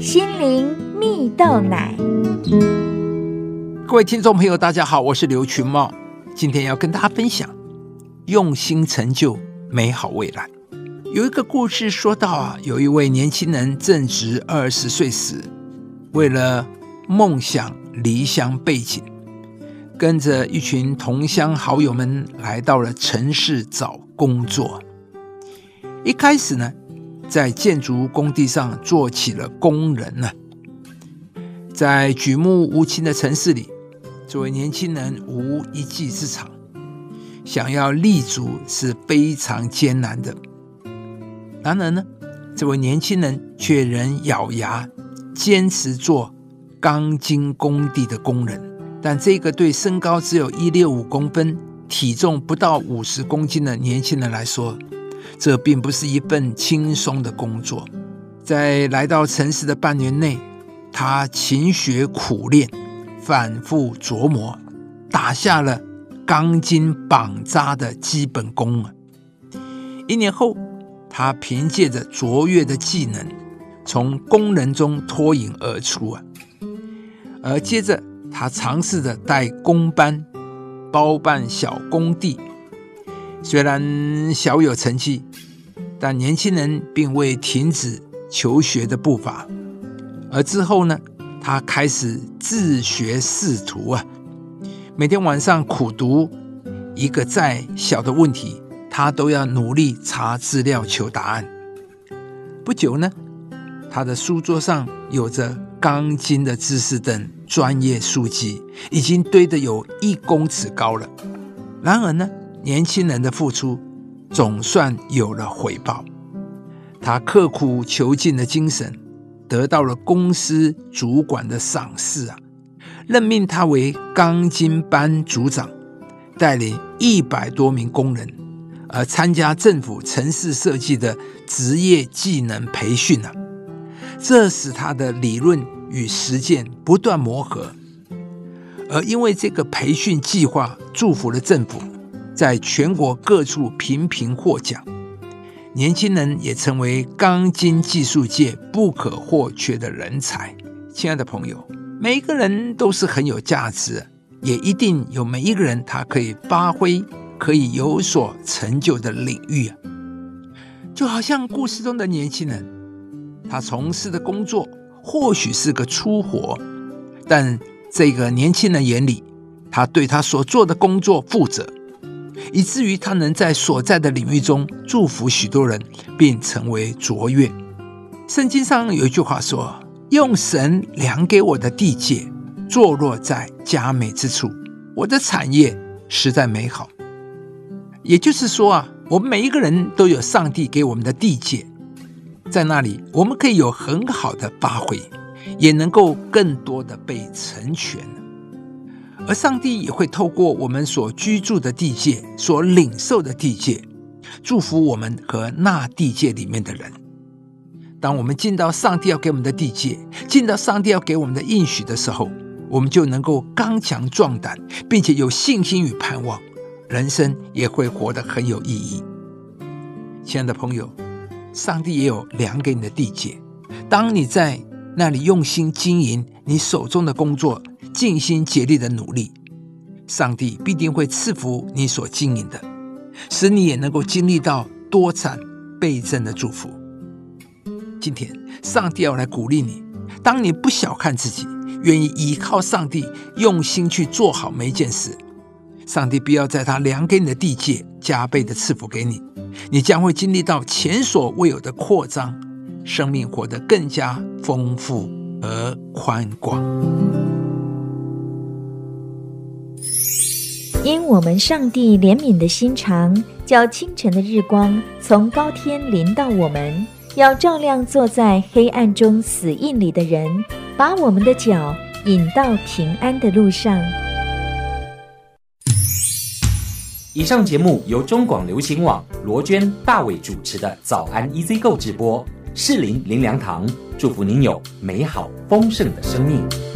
心灵蜜豆奶。各位听众朋友，大家好，我是刘群茂，今天要跟大家分享用心成就美好未来。有一个故事说到啊，有一位年轻人正值二十岁时，为了梦想离乡背井，跟着一群同乡好友们来到了城市找工作。一开始呢，在建筑工地上做起了工人呢。在举目无亲的城市里，这位年轻人无一技之长，想要立足是非常艰难的。然而呢，这位年轻人却仍咬牙坚持做钢筋工地的工人。但这个对身高只有一六五公分、体重不到五十公斤的年轻人来说，这并不是一份轻松的工作。在来到城市的半年内，他勤学苦练，反复琢磨，打下了钢筋绑扎的基本功啊。一年后。他凭借着卓越的技能，从工人中脱颖而出啊！而接着，他尝试着带工班，包办小工地。虽然小有成绩，但年轻人并未停止求学的步伐。而之后呢，他开始自学仕途啊，每天晚上苦读一个再小的问题。他都要努力查资料求答案。不久呢，他的书桌上有着钢筋的知识等专业书籍，已经堆得有一公尺高了。然而呢，年轻人的付出总算有了回报。他刻苦求进的精神得到了公司主管的赏识啊，任命他为钢筋班组长，带领一百多名工人。而参加政府城市设计的职业技能培训呢，这使他的理论与实践不断磨合。而因为这个培训计划，祝福了政府在全国各处频频获奖，年轻人也成为钢筋技术界不可或缺的人才。亲爱的朋友，每一个人都是很有价值，也一定有每一个人他可以发挥。可以有所成就的领域啊，就好像故事中的年轻人，他从事的工作或许是个粗活，但这个年轻人眼里，他对他所做的工作负责，以至于他能在所在的领域中祝福许多人，并成为卓越。圣经上有一句话说：“用神量给我的地界，坐落在佳美之处，我的产业实在美好。”也就是说啊，我们每一个人都有上帝给我们的地界，在那里我们可以有很好的发挥，也能够更多的被成全。而上帝也会透过我们所居住的地界、所领受的地界，祝福我们和那地界里面的人。当我们进到上帝要给我们的地界，进到上帝要给我们的应许的时候，我们就能够刚强壮胆，并且有信心与盼望。人生也会活得很有意义。亲爱的朋友，上帝也有量给你的地界。当你在那你用心经营你手中的工作，尽心竭力的努力，上帝必定会赐福你所经营的，使你也能够经历到多产倍增的祝福。今天，上帝要来鼓励你：当你不小看自己，愿意依靠上帝，用心去做好每一件事。上帝必要在他量给你的地界加倍的赐福给你，你将会经历到前所未有的扩张，生命活得更加丰富而宽广。因我们上帝怜悯的心肠，叫清晨的日光从高天临到我们，要照亮坐在黑暗中死印里的人，把我们的脚引到平安的路上。以上节目由中广流行网罗娟、大伟主持的《早安 EZ 购》直播，适林林良堂祝福您有美好丰盛的生命。